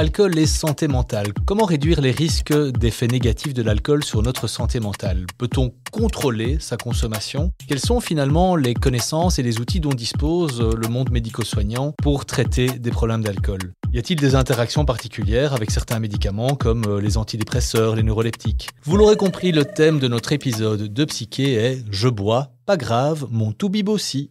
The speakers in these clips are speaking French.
Alcool et santé mentale. Comment réduire les risques d'effets négatifs de l'alcool sur notre santé mentale? Peut-on contrôler sa consommation? Quelles sont finalement les connaissances et les outils dont dispose le monde médico-soignant pour traiter des problèmes d'alcool? Y a-t-il des interactions particulières avec certains médicaments comme les antidépresseurs, les neuroleptiques? Vous l'aurez compris, le thème de notre épisode de Psyché est Je bois, pas grave, mon tout aussi.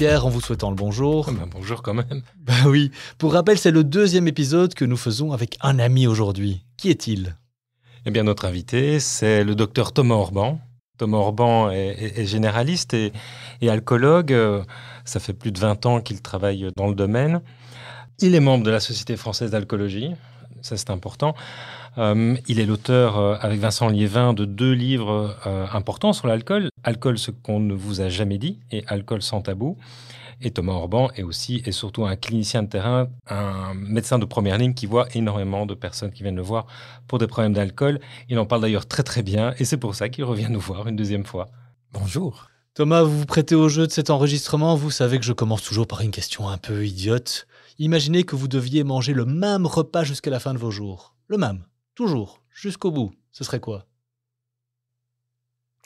Pierre, en vous souhaitant le bonjour. Ah ben, bonjour quand même. Bah oui. Pour rappel, c'est le deuxième épisode que nous faisons avec un ami aujourd'hui. Qui est-il? Eh bien, notre invité, c'est le docteur Thomas Orban. Thomas Orban est, généraliste et, et, alcoologue. Ça fait plus de 20 ans qu'il travaille dans le domaine. Il est membre de la Société française d'alcoologie. Ça, c'est important. Euh, il est l'auteur, euh, avec Vincent Liévin, de deux livres euh, importants sur l'alcool. Alcool, ce qu'on ne vous a jamais dit, et Alcool sans tabou. Et Thomas Orban est aussi et surtout un clinicien de terrain, un médecin de première ligne qui voit énormément de personnes qui viennent le voir pour des problèmes d'alcool. Il en parle d'ailleurs très très bien et c'est pour ça qu'il revient nous voir une deuxième fois. Bonjour. Thomas, vous vous prêtez au jeu de cet enregistrement. Vous savez que je commence toujours par une question un peu idiote. Imaginez que vous deviez manger le même repas jusqu'à la fin de vos jours. Le même. Toujours, jusqu'au bout, ce serait quoi?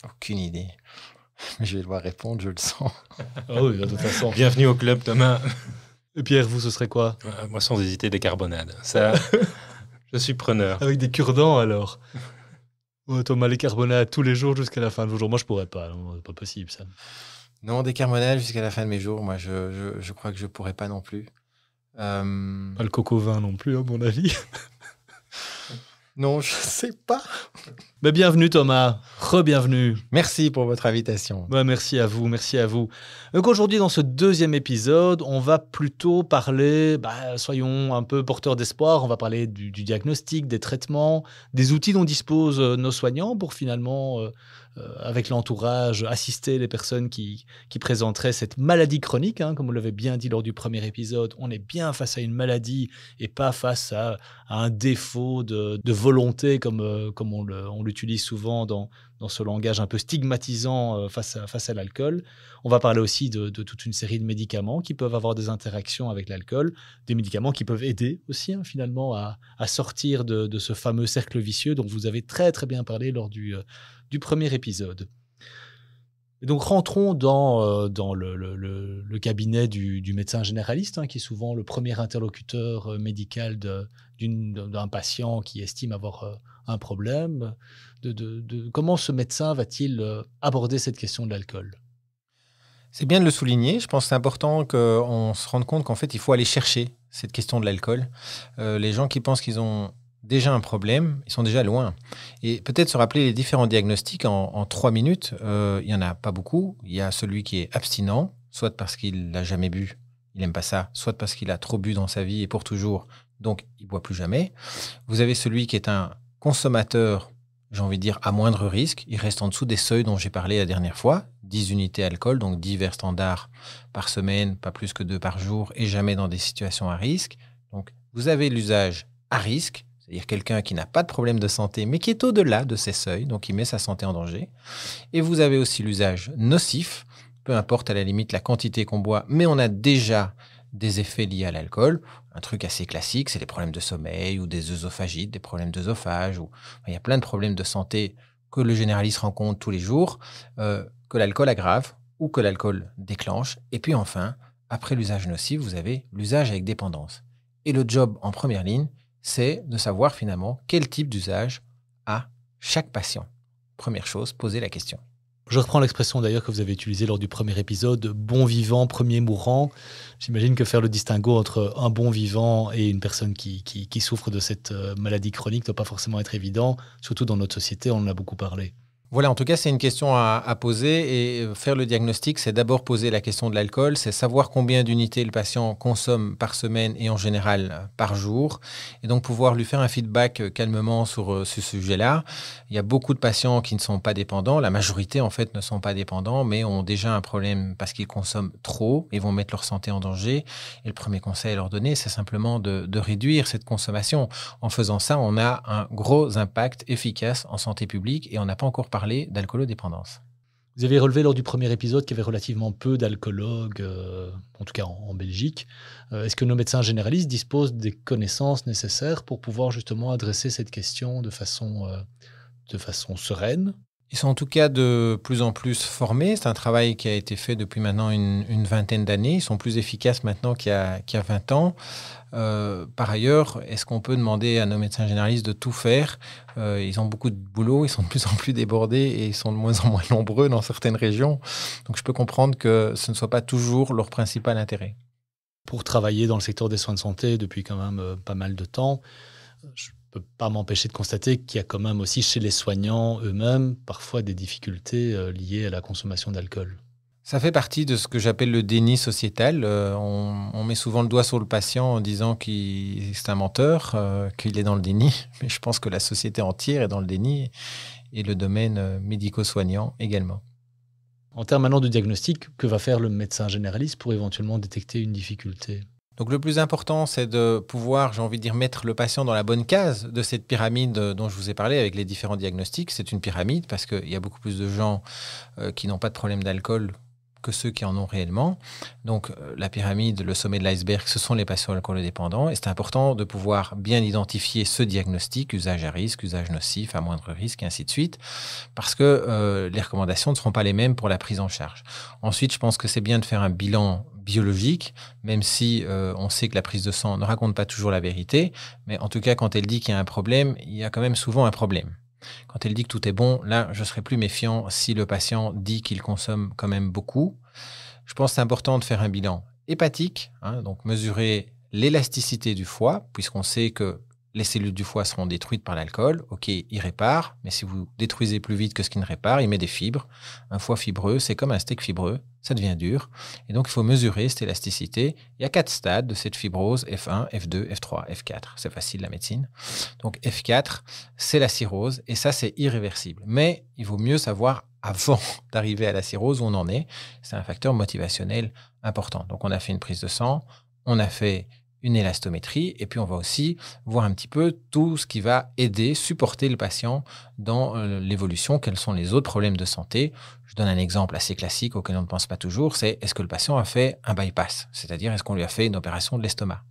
Aucune idée. Mais je vais devoir répondre, je le sens. Ah oui, de toute façon. Bienvenue au club, Thomas. Et Pierre, vous, ce serait quoi? Euh, Moi, sans hésiter, des carbonades. Ça, je suis preneur. Avec des cure-dents, alors Thomas, les carbonades tous les jours jusqu'à la fin de vos jours. Moi, je pourrais pas. C'est pas possible, ça. Non, des carbonades jusqu'à la fin de mes jours. Moi, je, je, crois que je pourrais pas non plus. Euh... Pas le coco vin non plus, à mon avis. Non, je sais pas. Mais bienvenue Thomas, re-bienvenue. Merci pour votre invitation. merci à vous, merci à vous. Donc aujourd'hui dans ce deuxième épisode, on va plutôt parler, bah, soyons un peu porteurs d'espoir, on va parler du, diagnostic, des traitements, des outils dont disposent euh, nos soignants pour finalement euh, avec l'entourage, assister les personnes qui, qui présenteraient cette maladie chronique. Hein, comme vous l'avez bien dit lors du premier épisode, on est bien face à une maladie et pas face à, un défaut de, volonté comme, euh, comme on l'utilise souvent dans, dans ce langage un peu stigmatisant euh, face à, face à l'alcool. On va parler aussi de, toute une série de médicaments qui peuvent avoir des interactions avec l'alcool, des médicaments qui peuvent aider aussi hein, finalement à, à sortir de, de, ce fameux cercle vicieux dont vous avez très très bien parlé lors du, du premier épisode. Donc rentrons dans, euh, le, cabinet du, médecin généraliste, hein, qui est souvent le premier interlocuteur euh, médical d'un patient qui estime avoir euh, un problème. Comment ce médecin va-t-il aborder cette question de l'alcool? C'est bien de le souligner. Je pense que c'est important qu'on se rende compte qu'en fait, il faut aller chercher cette question de l'alcool. les gens qui pensent qu'ils ont déjà un problème, ils sont déjà loin. Et peut-être se rappeler les différents diagnostics en, trois minutes, euh, il n'y en a pas beaucoup. Il y a celui qui est abstinent, soit parce qu'il n'a jamais bu, il n'aime pas ça, soit parce qu'il a trop bu dans sa vie et pour toujours, donc il boit plus jamais. Vous avez celui qui est un consommateur, j'ai envie de dire, à moindre risque. Il reste en dessous des seuils dont j'ai parlé la dernière fois, 10 unités alcool, donc 10 verres standards par semaine, pas plus que deux par jour, et jamais dans des situations à risque. Donc vous avez l'usage à risque, c'est-à-dire quelqu'un qui n'a pas de problème de santé, mais qui est au-delà de ces seuils, donc il met sa santé en danger. Et vous avez aussi l'usage nocif, peu importe à la limite la quantité qu'on boit, mais on a déjà des effets liés à l'alcool. Un truc assez classique, c'est les problèmes de sommeil ou des œsophagites, des problèmes d'œsophage. Ou... Il y a plein de problèmes de santé que le généraliste rencontre tous les jours, euh, que l'alcool aggrave ou que l'alcool déclenche. Et puis enfin, après l'usage nocif, vous avez l'usage avec dépendance. Et le job en première ligne, c'est de savoir finalement quel type d'usage a chaque patient. Première chose, poser la question. Je reprends l'expression d'ailleurs que vous avez utilisée lors du premier épisode, bon vivant, premier mourant. J'imagine que faire le distinguo entre un bon vivant et une personne qui, qui, souffre de cette euh, maladie chronique ne doit pas forcément être évident, surtout dans notre société, on en a beaucoup parlé. Voilà, en tout cas, c'est une question à, poser et euh, faire le diagnostic, c'est d'abord poser la question de l'alcool, c'est savoir combien d'unités le patient consomme par semaine et en général euh, par jour, et donc pouvoir lui faire un feedback euh, calmement sur ce sujet-là. Il y a beaucoup de patients qui ne sont pas dépendants, la majorité en fait ne sont pas dépendants, mais ont déjà un problème parce qu'ils consomment trop et vont mettre leur santé en danger. Et le premier conseil à leur donner, c'est simplement de, de réduire cette consommation. En faisant ça, on a un gros impact efficace en santé publique et on n'a pas encore parlé d'alcoolodépendance. Vous avez relevé lors du premier épisode qu'il y avait relativement peu d'alcoologues, euh, en tout cas en, Belgique. Euh, est-ce que nos médecins généralistes disposent des connaissances nécessaires pour pouvoir justement adresser cette question de façon, euh, de façon sereine? Ils sont en tout cas de plus en plus formés. C'est un travail qui a été fait depuis maintenant une, vingtaine d'années. Ils sont plus efficaces maintenant qu'il y a, qu'il y a 20 ans. Euh, par ailleurs, est-ce qu'on peut demander à nos médecins généralistes de tout faire? Euh, Ils ont beaucoup de boulot, ils sont de plus en plus débordés et ils sont de moins en moins nombreux dans certaines régions. Donc je peux comprendre que ce ne soit pas toujours leur principal intérêt. Pour travailler dans le secteur des soins de santé depuis quand même euh, pas mal de temps, je peux pas m'empêcher de constater qu'il y a quand même aussi chez les soignants eux-mêmes parfois des difficultés euh, liées à la consommation d'alcool. Ça fait partie de ce que j'appelle le déni sociétal. Euh, on, met souvent le doigt sur le patient en disant qu'il est un menteur, euh, qu'il est dans le déni. Mais je pense que la société entière est dans le déni et le domaine médico-soignant également. En termes maintenant de diagnostic, que va faire le médecin généraliste pour éventuellement détecter une difficulté? Donc le plus important, c'est de pouvoir, j'ai envie de dire, mettre le patient dans la bonne case de cette pyramide dont je vous ai parlé avec les différents diagnostics. C'est une pyramide parce qu'il y a beaucoup plus de gens euh, qui n'ont pas de problème d'alcool que ceux qui en ont réellement. Donc euh, la pyramide, le sommet de l'iceberg, ce sont les patients alcoolodépendants. Et c'est important de pouvoir bien identifier ce diagnostic, usage à risque, usage nocif, à moindre risque, et ainsi de suite, parce que euh, les recommandations ne seront pas les mêmes pour la prise en charge. Ensuite, je pense que c'est bien de faire un bilan biologique, même si euh, on sait que la prise de sang ne raconte pas toujours la vérité, mais en tout cas, quand elle dit qu'il y a un problème, il y a quand même souvent un problème. Quand elle dit que tout est bon, là, je serai plus méfiant si le patient dit qu'il consomme quand même beaucoup. Je pense que c'est important de faire un bilan hépatique, hein, donc mesurer l'élasticité du foie, puisqu'on sait que les cellules du foie seront détruites par l'alcool. Ok, il répare, mais si vous détruisez plus vite que ce qui ne répare, il met des fibres. Un foie fibreux, c'est comme un steak fibreux, ça devient dur. Et donc, il faut mesurer cette élasticité. Il y a quatre stades de cette fibrose, F1, F2, F3, F4. C'est facile, la médecine. Donc, F4, c'est la cirrhose, et ça, c'est irréversible. Mais il vaut mieux savoir avant d'arriver à la cirrhose où on en est. C'est un facteur motivationnel important. Donc, on a fait une prise de sang, on a fait une élastométrie, et puis on va aussi voir un petit peu tout ce qui va aider, supporter le patient dans euh, l'évolution, quels sont les autres problèmes de santé. Je donne un exemple assez classique auquel on ne pense pas toujours, c'est est-ce que le patient a fait un bypass, c'est-à-dire est-ce qu'on lui a fait une opération de l'estomac?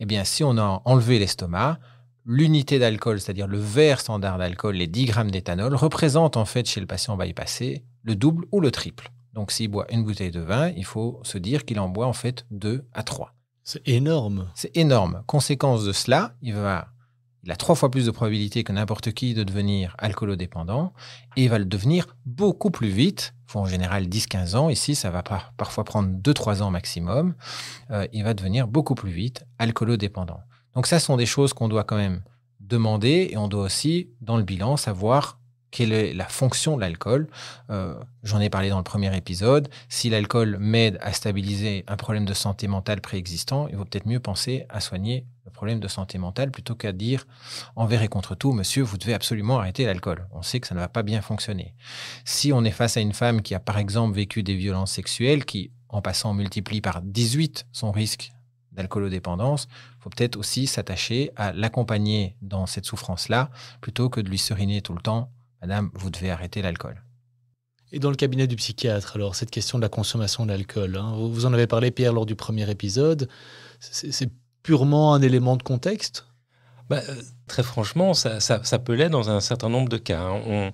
Eh bien, si on a enlevé l'estomac, l'unité d'alcool, c'est-à-dire le verre standard d'alcool, les 10 grammes d'éthanol, représente en fait chez le patient bypassé le double ou le triple. Donc s'il boit une bouteille de vin, il faut se dire qu'il en boit en fait 2 à 3. C'est énorme. C'est énorme. Conséquence de cela, il va il a trois fois plus de probabilité que n'importe qui de devenir alcoolodépendant et il va le devenir beaucoup plus vite. Faut en général 10-15 ans. Ici, ça va parfois prendre 2-3 ans maximum. Euh, il va devenir beaucoup plus vite alcoolodépendant. Donc ça, ce sont des choses qu'on doit quand même demander et on doit aussi, dans le bilan, savoir quelle est la fonction de l'alcool. Euh, j'en ai parlé dans le premier épisode. Si l'alcool m'aide à stabiliser un problème de santé mentale préexistant, il vaut peut-être mieux penser à soigner le problème de santé mentale plutôt qu'à dire envers et contre tout, monsieur, vous devez absolument arrêter l'alcool. On sait que ça ne va pas bien fonctionner. Si on est face à une femme qui a par exemple vécu des violences sexuelles, qui en passant multiplie par 18 son risque d'alcoolodépendance, il faut peut-être aussi s'attacher à l'accompagner dans cette souffrance-là plutôt que de lui seriner tout le temps Madame, vous devez arrêter l'alcool. Et dans le cabinet du psychiatre, alors, cette question de la consommation d'alcool, hein, vous en avez parlé, Pierre, lors du premier épisode, c'est purement un élément de contexte? Bah, euh, Très franchement, ça, peut l'être dans un certain nombre de cas. Hein.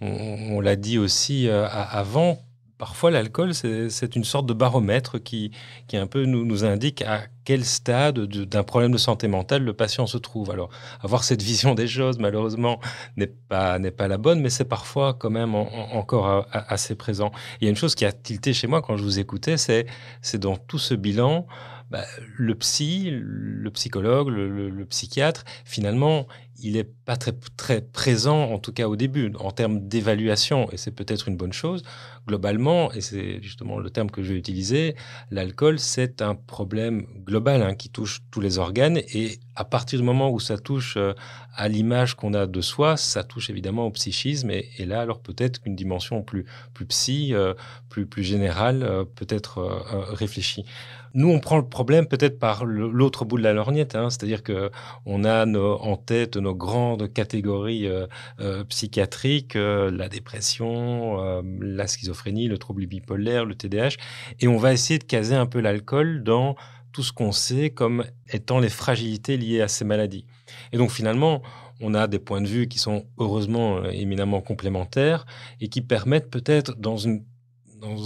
On, l'a dit aussi euh, avant, parfois l'alcool, c'est une sorte de baromètre qui, qui un peu nous, indique à quel stade d'un problème de santé mentale le patient se trouve. Alors, avoir cette vision des choses, malheureusement, n'est pas, pas la bonne, mais c'est parfois quand même encore assez présent. Il y a une chose qui a tilté chez moi quand je vous écoutais, c'est dans tout ce bilan, bah, le psy, le psychologue, le, psychiatre, finalement, il n'est pas très, très présent, en tout cas au début, en termes d'évaluation, et c'est peut-être une bonne chose. Globalement, et c'est justement le terme que je vais utiliser, l'alcool, c'est un problème global hein, qui touche tous les organes, et à partir du moment où ça touche euh, à l'image qu'on a de soi, ça touche évidemment au psychisme, et, là, alors peut-être qu'une dimension plus, plus psy, euh, plus, plus générale, euh, peut-être réfléchie. Nous, on prend le problème peut-être par l'autre bout de la lorgnette, hein, c'est-à-dire que on a en tête nos grandes catégories psychiatriques, la dépression, la schizophrénie, le trouble bipolaire, le TDAH, et on va essayer de caser un peu l'alcool dans tout ce qu'on sait comme étant les fragilités liées à ces maladies. Et donc finalement, on a des points de vue qui sont heureusement éminemment complémentaires et qui permettent peut-être dans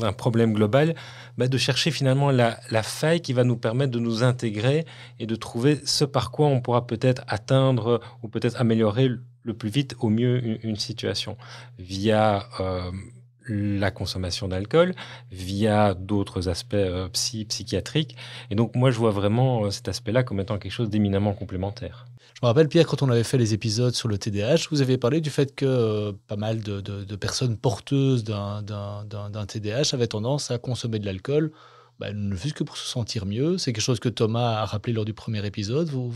un problème global, bah, de chercher finalement la, faille qui va nous permettre de nous intégrer et de trouver ce par quoi on pourra peut-être atteindre ou peut-être améliorer le plus vite au mieux une, situation via euh, la consommation d'alcool, via d'autres aspects euh, psy, psychiatriques. Et donc moi je vois vraiment euh, cet aspect-là comme étant quelque chose d'éminemment complémentaire. Je me rappelle, Pierre, quand on avait fait les épisodes sur le TDAH, vous avez parlé du fait que euh, pas mal de, personnes porteuses d'un TDAH avaient tendance à consommer de l'alcool, bah, ne fût-ce que pour se sentir mieux. C'est quelque chose que Thomas a rappelé lors du premier épisode. Vous,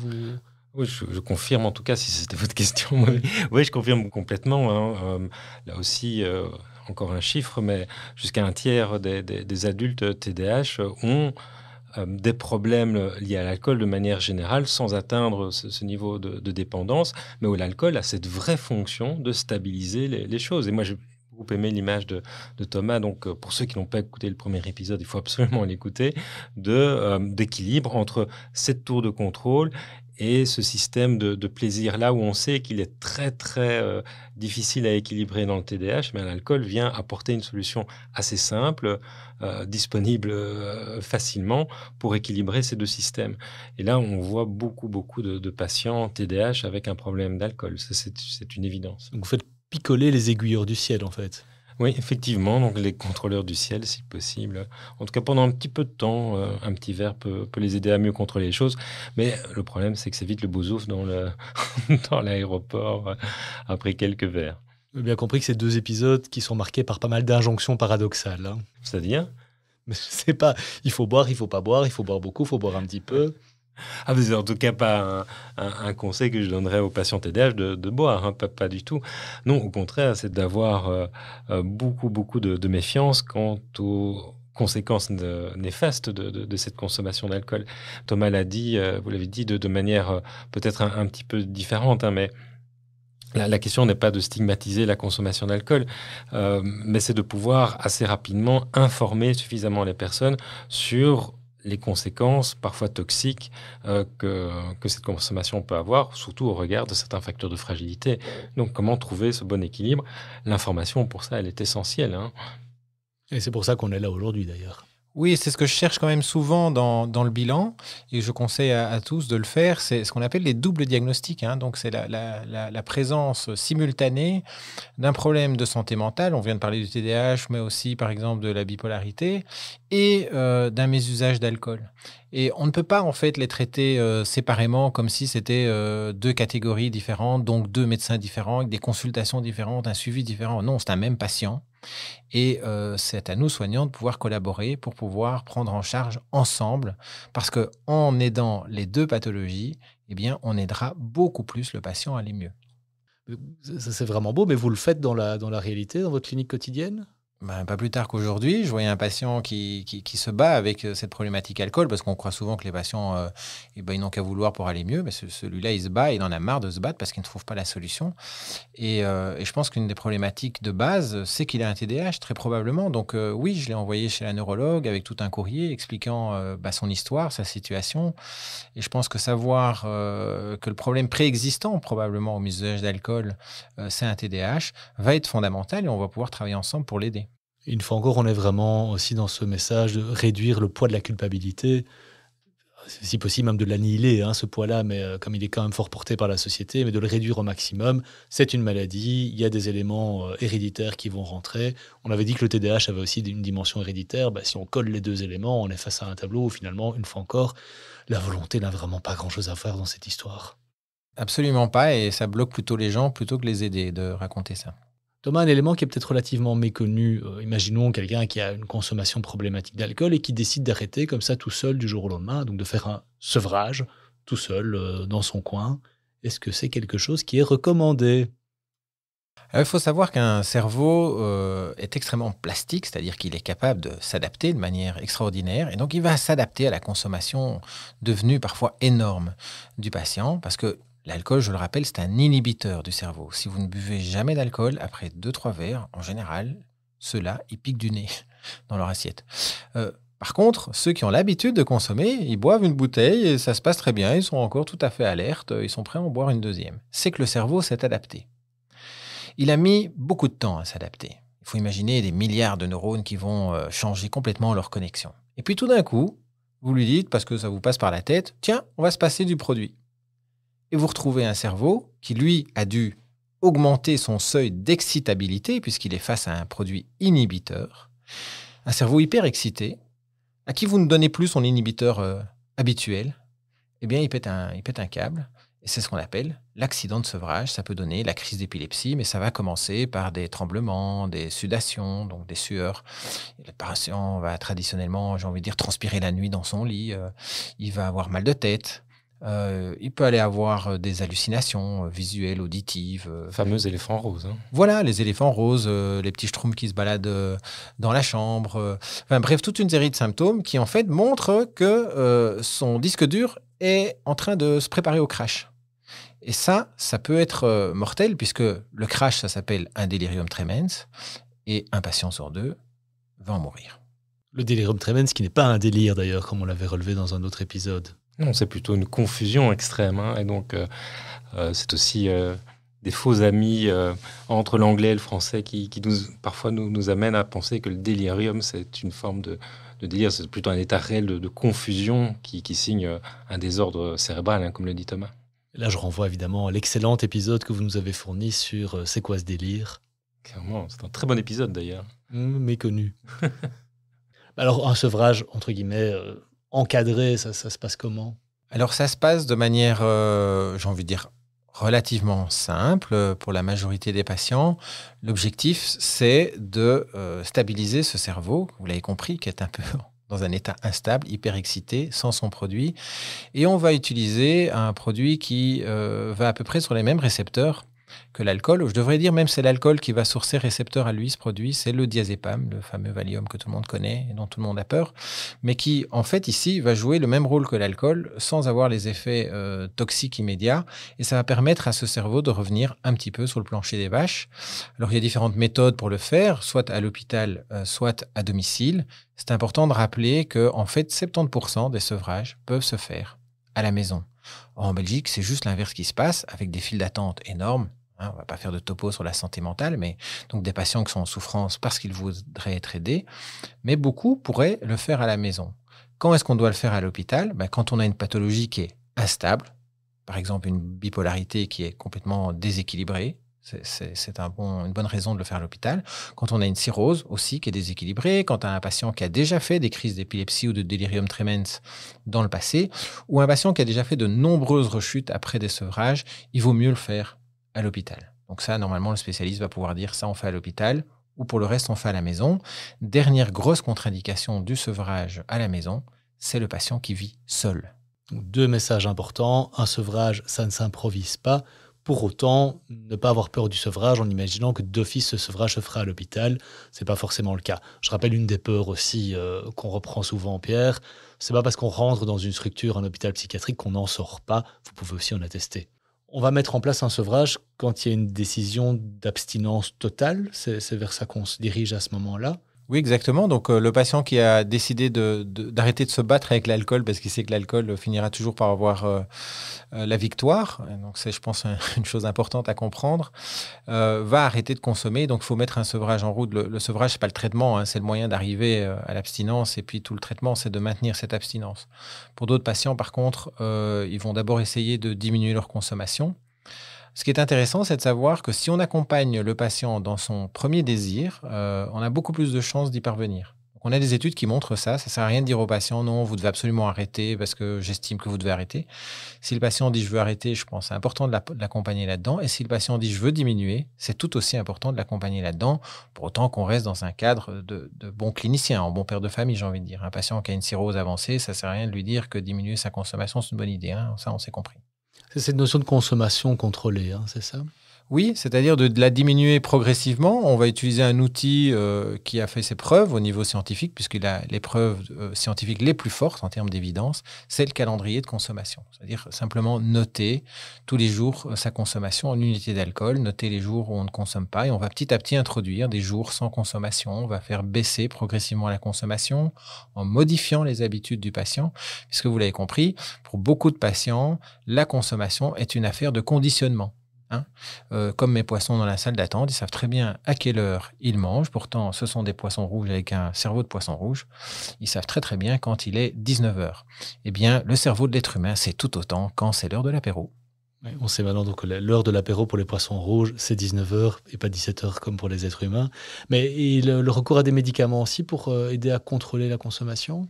Oui, je, confirme en tout cas, si c'était votre question. oui, je confirme complètement. Hein. Euh, là aussi, euh, encore un chiffre, mais jusqu'à un tiers des, adultes TDAH ont euh, des problèmes liés à l'alcool de manière générale sans atteindre ce, niveau de, dépendance, mais où l'alcool a cette vraie fonction de stabiliser les, choses. Et moi, j'ai beaucoup aimé l'image de, Thomas. Donc, euh, pour ceux qui n'ont pas écouté le premier épisode, il faut absolument l'écouter, euh, d'équilibre entre cette tour de contrôle et ce système de, plaisir là où on sait qu'il est très très euh, difficile à équilibrer dans le TDAH, mais l'alcool vient apporter une solution assez simple, euh, disponible euh, facilement pour équilibrer ces deux systèmes. Et là, on voit beaucoup beaucoup de, patients TDAH avec un problème d'alcool. C'est une évidence. Vous faites picoler les aiguilleurs du ciel en fait. Oui, effectivement, donc les contrôleurs du ciel, si possible. En tout cas, pendant un petit peu de temps, euh, un petit verre peut, les aider à mieux contrôler les choses. Mais le problème, c'est que c'est vite le bousouf dans, le dans l'aéroport euh, après quelques verres. Bien compris que ces deux épisodes qui sont marqués par pas mal d'injonctions paradoxales. Hein. C'est-à-dire? Mais c'est pas, il faut boire, il faut pas boire, il faut boire beaucoup, il faut boire un petit peu. Ah, c'est en tout cas pas un, conseil que je donnerais aux patients TDAH de, boire, hein, pas, du tout. Non, au contraire, c'est d'avoir euh, euh, beaucoup, beaucoup de, méfiance quant aux conséquences néfastes de, cette consommation d'alcool. Thomas l'a dit, euh, vous l'avez dit de, manière peut-être un, petit peu différente, hein, mais la, la, question n'est pas de stigmatiser la consommation d'alcool, mais c'est de pouvoir assez rapidement informer suffisamment les personnes sur les conséquences parfois toxiques euh, que, cette consommation peut avoir, surtout au regard de certains facteurs de fragilité. Donc comment trouver ce bon équilibre? L'information, pour ça, elle est essentielle. Hein. Et c'est pour ça qu'on est là aujourd'hui, d'ailleurs. Oui, c'est ce que je cherche quand même souvent dans, dans le bilan, et je conseille à, tous de le faire, c'est ce qu'on appelle les doubles diagnostics. Hein. Donc c'est la, la, la, présence simultanée d'un problème de santé mentale, on vient de parler du TDAH, mais aussi par exemple de la bipolarité, et euh, d'un mésusage d'alcool. Et on ne peut pas en fait les traiter euh, séparément comme si c'était euh, deux catégories différentes, donc deux médecins différents, avec des consultations différentes, un suivi différent. Non, c'est un même patient. Et euh, c'est à nous, soignants, de pouvoir collaborer pour pouvoir prendre en charge ensemble, parce que en aidant les deux pathologies, eh bien, on aidera beaucoup plus le patient à aller mieux. C'est vraiment beau, mais vous le faites dans la, dans la réalité, dans votre clinique quotidienne? Ben, pas plus tard qu'aujourd'hui, je voyais un patient qui, qui, se bat avec euh, cette problématique alcool, parce qu'on croit souvent que les patients, euh, eh ben, ils n'ont qu'à vouloir pour aller mieux. Mais celui-là, il se bat, il en a marre de se battre parce qu'il ne trouve pas la solution. Et, euh, et je pense qu'une des problématiques de base, c'est qu'il a un TDAH, très probablement. Donc oui, je l'ai envoyé chez la neurologue avec tout un courrier expliquant bah, son histoire, sa situation. Et je pense que savoir que le problème préexistant, probablement au usage d'alcool, c'est un TDAH, va être fondamental et on va pouvoir travailler ensemble pour l'aider. Une fois encore, on est vraiment aussi dans ce message de réduire le poids de la culpabilité, si possible même de l'annihiler, hein, ce poids-là, mais euh, comme il est quand même fort porté par la société, mais de le réduire au maximum. C'est une maladie, il y a des éléments euh, héréditaires qui vont rentrer. On avait dit que le TDAH avait aussi une dimension héréditaire. Bah, si on colle les deux éléments, on est face à un tableau où finalement, une fois encore, la volonté n'a vraiment pas grand-chose à faire dans cette histoire. Absolument pas, et ça bloque plutôt les gens plutôt que les aider de raconter ça. Thomas, un élément qui est peut-être relativement méconnu, euh, imaginons quelqu'un qui a une consommation problématique d'alcool et qui décide d'arrêter comme ça tout seul du jour au lendemain, donc de faire un sevrage tout seul euh, dans son coin. Est-ce que c'est quelque chose qui est recommandé? Il faut savoir qu'un cerveau euh, est extrêmement plastique, c'est-à-dire qu'il est capable de s'adapter de manière extraordinaire, et donc il va s'adapter à la consommation devenue parfois énorme du patient, parce que l'alcool, je le rappelle, c'est un inhibiteur du cerveau. Si vous ne buvez jamais d'alcool, après 2-3 verres, en général, ceux-là, ils piquent du nez dans leur assiette. Euh, par contre, ceux qui ont l'habitude de consommer, ils boivent une bouteille et ça se passe très bien, ils sont encore tout à fait alertes, ils sont prêts à en boire une deuxième. C'est que le cerveau s'est adapté. Il a mis beaucoup de temps à s'adapter. Il faut imaginer des milliards de neurones qui vont euh, changer complètement leur connexion. Et puis tout d'un coup, vous lui dites, parce que ça vous passe par la tête, tiens, on va se passer du produit. Et vous retrouvez un cerveau qui, lui, a dû augmenter son seuil d'excitabilité, puisqu'il est face à un produit inhibiteur. Un cerveau hyper excité, à qui vous ne donnez plus son inhibiteur euh, habituel, eh bien, il pète un, il pète un câble. Et c'est ce qu'on appelle l'accident de sevrage. Ça peut donner la crise d'épilepsie, mais ça va commencer par des tremblements, des sudations, donc des sueurs. le patient va traditionnellement, j'ai envie de dire, transpirer la nuit dans son lit. Euh, il va avoir mal de tête. Euh, il peut aller avoir euh, des hallucinations visuelles, auditives. Le fameux éléphant rose. Hein. Voilà, les éléphants roses, les petits schtroumpfs qui se baladent dans la chambre. enfin bref, toute une série de symptômes qui en fait montrent que son disque dur est en train de se préparer au crash. Et ça, ça peut être euh, mortel puisque le crash, ça s'appelle un délirium tremens et un patient sur deux va en mourir. Le délirium tremens qui n'est pas un délire d'ailleurs, comme on l'avait relevé dans un autre épisode. Non, c'est plutôt une confusion extrême. Hein, et donc, euh, euh, c'est aussi des faux amis entre l'anglais et le français qui, nous, parfois nous, nous, amènent à penser que le délirium, c'est une forme de, délire, c'est plutôt un état réel de, confusion qui, signe un désordre cérébral, hein, comme le dit Thomas. Là, je renvoie évidemment à l'excellent épisode que vous nous avez fourni sur euh, C'est quoi ce délire? Clairement, c'est un très bon épisode d'ailleurs. Mmh, méconnu. Alors, un sevrage, entre guillemets, euh, encadré, ça, se passe comment? Alors, ça se passe de manière, euh, j'ai envie de dire, relativement simple pour la majorité des patients. L'objectif, c'est de stabiliser ce cerveau, vous l'avez compris, qui est un peu dans un état instable, hyper excité, sans son produit. Et on va utiliser un produit qui euh, va à peu près sur les mêmes récepteurs que l'alcool. Je devrais dire même c'est l'alcool qui va sourcer récepteur à lui, ce produit, c'est le diazépam, le fameux Valium que tout le monde connaît et dont tout le monde a peur, mais qui en fait ici va jouer le même rôle que l'alcool sans avoir les effets euh, toxiques immédiats et ça va permettre à ce cerveau de revenir un petit peu sur le plancher des vaches. Alors il y a différentes méthodes pour le faire, soit à l'hôpital, euh, soit à domicile. C'est important de rappeler que en fait 70% des sevrages peuvent se faire à la maison. En Belgique, c'est juste l'inverse qui se passe, avec des files d'attente énormes, Hein, on ne va pas faire de topo sur la santé mentale, mais donc des patients qui sont en souffrance parce qu'ils voudraient être aidés. Mais beaucoup pourraient le faire à la maison. Quand est-ce qu'on doit le faire à l'hôpital? Ben, Quand on a une pathologie qui est instable, par exemple une bipolarité qui est complètement déséquilibrée, c'est une bonne raison de le faire à l'hôpital. Quand on a une cirrhose aussi qui est déséquilibrée, quand on a un patient qui a déjà fait des crises d'épilepsie ou de délirium tremens dans le passé, ou un patient qui a déjà fait de nombreuses rechutes après des sevrages, il vaut mieux le faire à l'hôpital. Donc ça, normalement, le spécialiste va pouvoir dire ça, on fait à l'hôpital, ou pour le reste, on fait à la maison. Dernière grosse contre-indication du sevrage à la maison, c'est le patient qui vit seul. Deux messages importants. Un sevrage, ça ne s'improvise pas. Pour autant, ne pas avoir peur du sevrage en imaginant que d'office ce sevrage se fera à l'hôpital, c'est pas forcément le cas. Je rappelle une des peurs aussi euh, qu'on reprend souvent, Pierre, c'est pas parce qu'on rentre dans une structure, un hôpital psychiatrique qu'on n'en sort pas. Vous pouvez aussi en attester on va mettre en place un sevrage quand il y a une décision d'abstinence totale. C'est vers ça qu'on se dirige à ce moment-là. Oui, exactement. Donc, euh, le patient qui a décidé d'arrêter de, se battre avec l'alcool parce qu'il sait que l'alcool finira toujours par avoir euh, euh, la victoire, donc c'est, je pense, une chose importante à comprendre, va arrêter de consommer. Donc, il faut mettre un sevrage en route. Le, sevrage, c'est pas le traitement, hein, c'est le moyen d'arriver à l'abstinence. Et puis, tout le traitement, c'est de maintenir cette abstinence. Pour d'autres patients, par contre, ils vont d'abord essayer de diminuer leur consommation. Ce qui est intéressant, c'est de savoir que si on accompagne le patient dans son premier désir, euh, on a beaucoup plus de chances d'y parvenir. on a des études qui montrent ça. Ça sert à rien de dire au patient non, vous devez absolument arrêter parce que j'estime que vous devez arrêter. Si le patient dit je veux arrêter, je pense c'est important de l'accompagner là-dedans. Et si le patient dit je veux diminuer, c'est tout aussi important de l'accompagner là-dedans. Pour autant qu'on reste dans un cadre de, bon clinicien, en bon père de famille, j'ai envie de dire. Un patient qui a une cirrhose avancée, ça sert à rien de lui dire que diminuer sa consommation c'est une bonne idée. Hein. Ça, on s'est compris. C'est cette notion de consommation contrôlée, hein, c'est ça? Oui, c'est-à-dire de, la diminuer progressivement. On va utiliser un outil euh, qui a fait ses preuves au niveau scientifique, puisqu'il a les preuves euh, scientifiques les plus fortes en termes d'évidence, c'est le calendrier de consommation. C'est-à-dire simplement noter tous les jours euh, sa consommation en unité d'alcool, noter les jours où on ne consomme pas, et on va petit à petit introduire des jours sans consommation. On va faire baisser progressivement la consommation en modifiant les habitudes du patient, puisque vous l'avez compris, pour beaucoup de patients, la consommation est une affaire de conditionnement. Hein. Euh, comme mes poissons dans la salle d'attente, ils savent très bien à quelle heure ils mangent. Pourtant, ce sont des poissons rouges avec un cerveau de poisson rouge. Ils savent très très bien quand il est 19h. Eh bien, le cerveau de l'être humain, c'est tout autant quand c'est l'heure de l'apéro. on sait maintenant donc l'heure de l'apéro pour les poissons rouges, c'est 19h et pas 17h comme pour les êtres humains. Mais le, le recours à des médicaments aussi pour euh, aider à contrôler la consommation?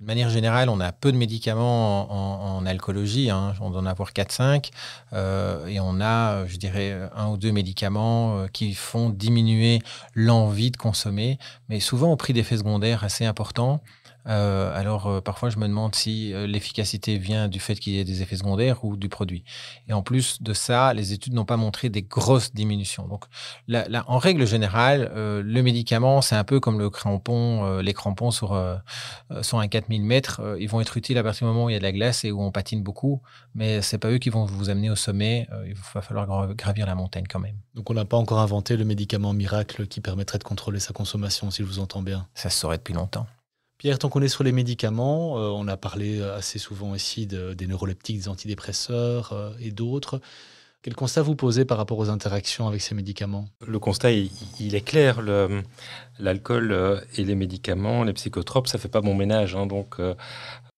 De manière générale, on a peu de médicaments en, alcoolologie, hein. on doit en avoir 4-5, euh, et on a, je dirais, un ou deux médicaments euh, qui font diminuer l'envie de consommer, mais souvent au prix d'effets secondaires assez importants. Euh, alors euh, parfois je me demande si euh, l'efficacité vient du fait qu'il y ait des effets secondaires ou du produit. Et en plus de ça, les études n'ont pas montré des grosses diminutions. Donc là, en règle générale, le médicament, c'est un peu comme le crampon, les crampons sur, sur un 4000 mètres. ils vont être utiles à partir du moment où il y a de la glace et où on patine beaucoup, mais c'est pas eux qui vont vous amener au sommet. il va falloir gravir la montagne quand même. Donc on n'a pas encore inventé le médicament miracle qui permettrait de contrôler sa consommation, si je vous entends bien? Ça se saurait depuis longtemps. Pierre, tant qu'on est sur les médicaments, euh, on a parlé assez souvent ici des neuroleptiques, des antidépresseurs euh, et d'autres. Quel constat vous posez par rapport aux interactions avec ces médicaments? Le constat, il, est clair. L'alcool euh, et les médicaments, les psychotropes, ça fait pas bon ménage. Hein. donc,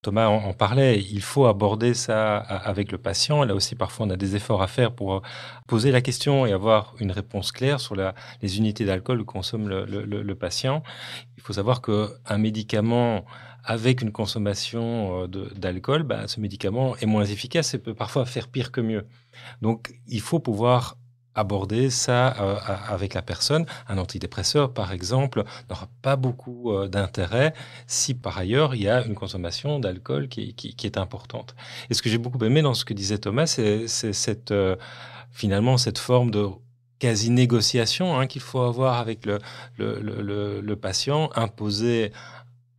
Thomas en, parlait, il faut aborder ça avec le patient. Là aussi, parfois, on a des efforts à faire pour euh, poser la question et avoir une réponse claire sur les unités d'alcool que consomme le, patient. Il faut savoir qu'un médicament avec une consommation euh, d'alcool, bah, ce médicament est moins efficace et peut parfois faire pire que mieux. Donc, il faut pouvoir aborder ça euh, avec la personne. Un antidépresseur, par exemple, n'aura pas beaucoup euh, d'intérêt si par ailleurs il y a une consommation d'alcool qui, est importante. Et ce que j'ai beaucoup aimé dans ce que disait Thomas, c'est cette, euh, finalement cette forme de quasi-négociation hein, qu'il faut avoir avec le, patient, imposer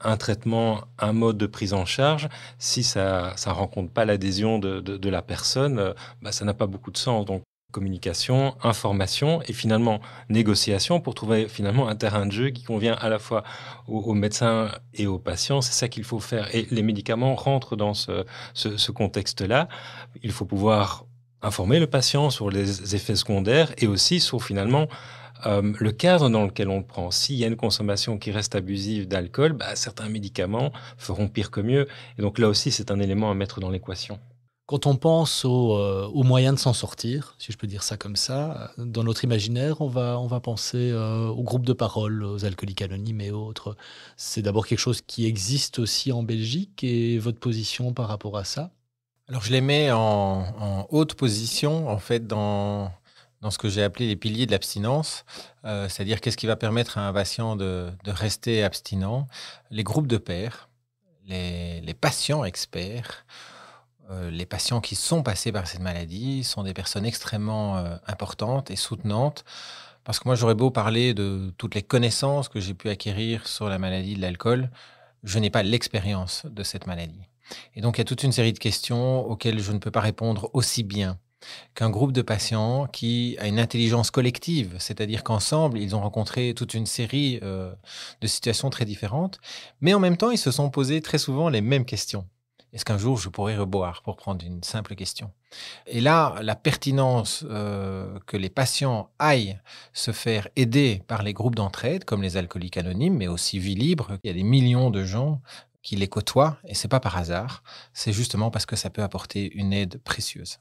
un traitement, un mode de prise en charge, si ça ne rencontre pas l'adhésion de, la personne, bah, ça n'a pas beaucoup de sens. Donc, communication, information et finalement négociation pour trouver finalement un terrain de jeu qui convient à la fois aux, médecins et aux patients. C'est ça qu'il faut faire. Et les médicaments rentrent dans ce, contexte-là. Il faut pouvoir informer le patient sur les effets secondaires et aussi sur finalement euh, le cadre dans lequel on le prend. S'il y a une consommation qui reste abusive d'alcool, bah, certains médicaments feront pire que mieux. Et donc là aussi, c'est un élément à mettre dans l'équation. Quand on pense euh, aux, moyens de s'en sortir, si je peux dire ça comme ça, dans notre imaginaire, on va, on va penser euh, aux groupes de parole, aux alcooliques anonymes et autres. C'est d'abord quelque chose qui existe aussi en Belgique et votre position par rapport à ça? Alors je les mets en, haute position, en fait, dans, dans ce que j'ai appelé les piliers de l'abstinence, euh, c'est-à-dire qu'est-ce qui va permettre à un patient de, de rester abstinent? Les groupes de pairs, les, les patients experts, euh, les patients qui sont passés par cette maladie sont des personnes extrêmement euh, importantes et soutenantes. Parce que moi, j'aurais beau parler de toutes les connaissances que j'ai pu acquérir sur la maladie de l'alcool, je n'ai pas l'expérience de cette maladie. Et donc, il y a toute une série de questions auxquelles je ne peux pas répondre aussi bien qu'un groupe de patients qui a une intelligence collective, c'est-à-dire qu'ensemble, ils ont rencontré toute une série euh, de situations très différentes, mais en même temps, ils se sont posés très souvent les mêmes questions. Est-ce qu'un jour je pourrais reboire pour prendre une simple question Et là, la pertinence euh, que les patients aillent se faire aider par les groupes d'entraide, comme les alcooliques anonymes, mais aussi Vie Libre, il y a des millions de gens qui les côtoient, et c'est pas par hasard, c'est justement parce que ça peut apporter une aide précieuse.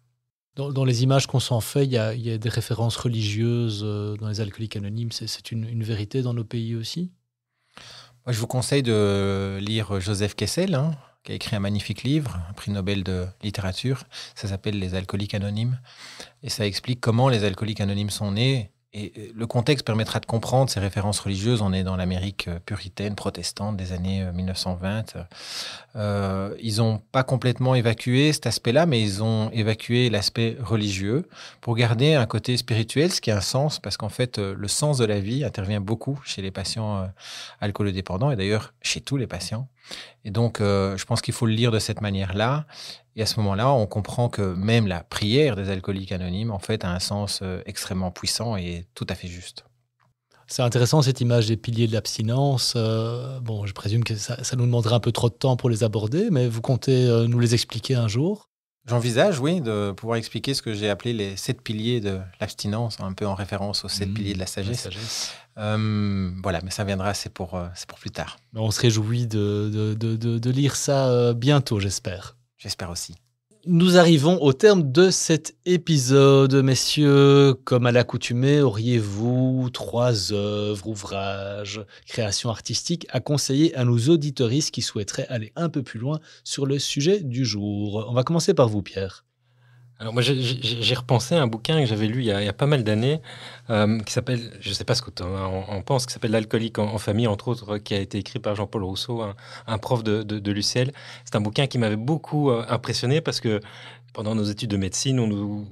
Dans, les images qu'on s'en fait, il y, a, des références religieuses euh, dans les alcooliques anonymes. C'est une, une vérité dans nos pays aussi? Je vous conseille de lire Joseph Kessel, hein, qui a écrit un magnifique livre, un prix Nobel de littérature. Ça s'appelle Les alcooliques anonymes. Et ça explique comment les alcooliques anonymes sont nés et euh, le contexte permettra de comprendre ces références religieuses. On est dans l'Amérique euh, puritaine, protestante des années 1920. Euh, ils n'ont pas complètement évacué cet aspect-là, mais ils ont évacué l'aspect religieux pour garder un côté spirituel, ce qui a un sens, parce qu'en fait, le sens de la vie intervient beaucoup chez les patients alcoolodépendants, et d'ailleurs chez tous les patients. Et donc, je pense qu'il faut le lire de cette manière-là. Et à ce moment-là, on comprend que même la prière des alcooliques anonymes, en fait, a un sens euh, extrêmement puissant et tout à fait juste. C'est intéressant cette image des piliers de l'abstinence. Euh, bon, je présume que ça, nous demanderait un peu trop de temps pour les aborder, mais vous comptez euh, nous les expliquer un jour? J'envisage, oui, de pouvoir expliquer ce que j'ai appelé les sept piliers de l'abstinence, un peu en référence aux sept mmh, piliers de la sagesse. voilà, mais ça viendra, c'est pour, c'est pour plus tard. On se réjouit de, de, de, de lire ça bientôt, j'espère. J'espère aussi. Nous arrivons au terme de cet épisode, messieurs. Comme à l'accoutumée, auriez-vous trois œuvres, ouvrages, créations artistiques à conseiller à nos auditoristes qui souhaiteraient aller un peu plus loin sur le sujet du jour? On va commencer par vous, Pierre. Alors moi, j'ai repensé à un bouquin que j'avais lu il y, a, pas mal d'années, euh, qui s'appelle, je ne sais pas ce que tu en, penses, qui s'appelle L'alcoolique en, famille, entre autres, qui a été écrit par Jean-Paul Rousseau, un, prof de, de, l'UCL. C'est un bouquin qui m'avait beaucoup euh, impressionné parce que pendant nos études de médecine, on nous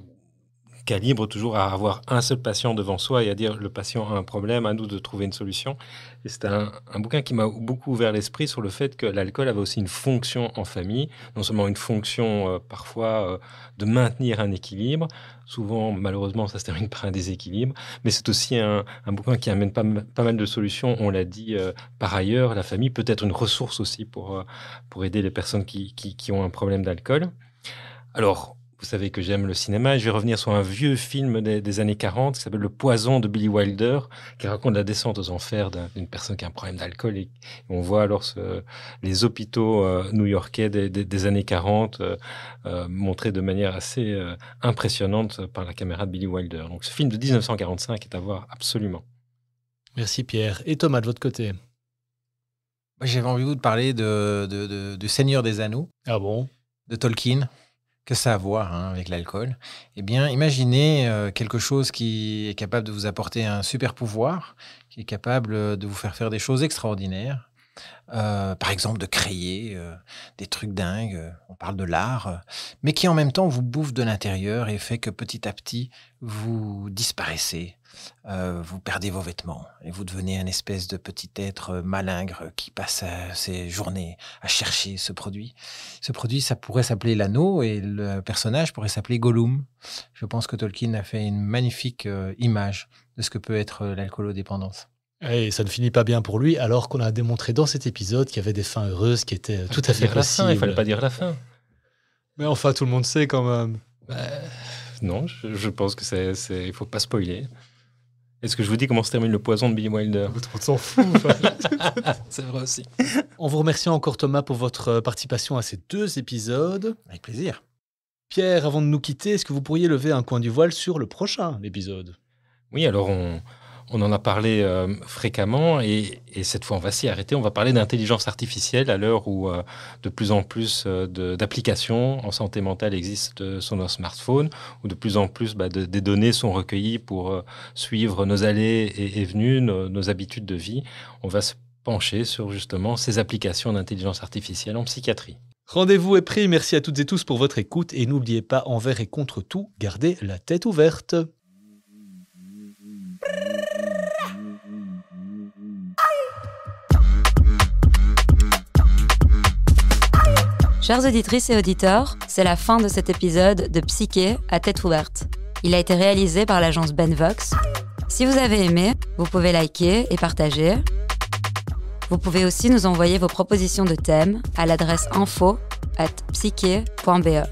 calibre toujours à avoir un seul patient devant soi et à dire le patient a un problème, à nous de trouver une solution. Et c'est un, bouquin qui m'a beaucoup ouvert l'esprit sur le fait que l'alcool avait aussi une fonction en famille, non seulement une fonction euh, parfois euh, de maintenir un équilibre, souvent malheureusement ça se termine par un déséquilibre, mais c'est aussi un, bouquin qui amène pas, pas, mal de solutions, on l'a dit euh, par ailleurs, la famille peut être une ressource aussi pour, pour aider les personnes qui, qui, qui ont un problème d'alcool. Alors, vous savez que j'aime le cinéma. je vais revenir sur un vieux film des, années 40 qui s'appelle Le Poison de Billy Wilder, qui raconte la descente aux enfers d'une personne qui a un problème d'alcool. Et, on voit alors les hôpitaux euh, new-yorkais des, années 40 euh, euh, montrés de manière assez impressionnante par la caméra de Billy Wilder. Donc ce film de 1945 est à voir absolument. Merci Pierre. Et Thomas, de votre côté? J'avais envie de vous parler de, du Seigneur des Anneaux. Ah bon? De Tolkien que ça à voir hein, avec l'alcool Eh bien, imaginez euh, quelque chose qui est capable de vous apporter un super pouvoir, qui est capable de vous faire faire des choses extraordinaires. Euh, par exemple, de créer euh, des trucs dingues, on parle de l'art, mais qui en même temps vous bouffe de l'intérieur et fait que petit à petit, vous disparaissez, euh, vous perdez vos vêtements et vous devenez un espèce de petit être malingre qui passe ses journées à chercher ce produit. Ce produit, ça pourrait s'appeler l'anneau et le personnage pourrait s'appeler Gollum. Je pense que Tolkien a fait une magnifique euh, image de ce que peut être euh, l'alcoolodépendance. Et ça ne finit pas bien pour lui, alors qu'on a démontré dans cet épisode qu'il y avait des fins heureuses qui étaient tout à fait possibles. il fallait pas dire la fin. Mais enfin, tout le monde sait quand même. Bah, non, je, pense que c'est, il faut pas spoiler. Est-ce que je vous dis comment se termine le poison de Billy Wilder? On s'en fout. c'est vrai aussi. On vous remercie encore Thomas pour votre euh, participation à ces deux épisodes. Avec plaisir. Pierre, avant de nous quitter, est-ce que vous pourriez lever un coin du voile sur le prochain épisode? Oui, alors on, on en a parlé euh, fréquemment et, cette fois on va s'y arrêter. On va parler d'intelligence artificielle à l'heure où euh, de plus en plus euh, d'applications en santé mentale existent sur nos smartphones, où de plus en plus bah, des données sont recueillies pour suivre nos allées et, venues, nos, nos, habitudes de vie. On va se pencher sur justement ces applications d'intelligence artificielle en psychiatrie. Rendez-vous est pris, merci à toutes et tous pour votre écoute et n'oubliez pas envers et contre tout, gardez la tête ouverte. Chers auditrices et auditeurs, c'est la fin de cet épisode de Psyché à tête ouverte. Il a été réalisé par l'agence Benvox. Si vous avez aimé, vous pouvez liker et partager. Vous pouvez aussi nous envoyer vos propositions de thèmes à l'adresse info at psyché.be.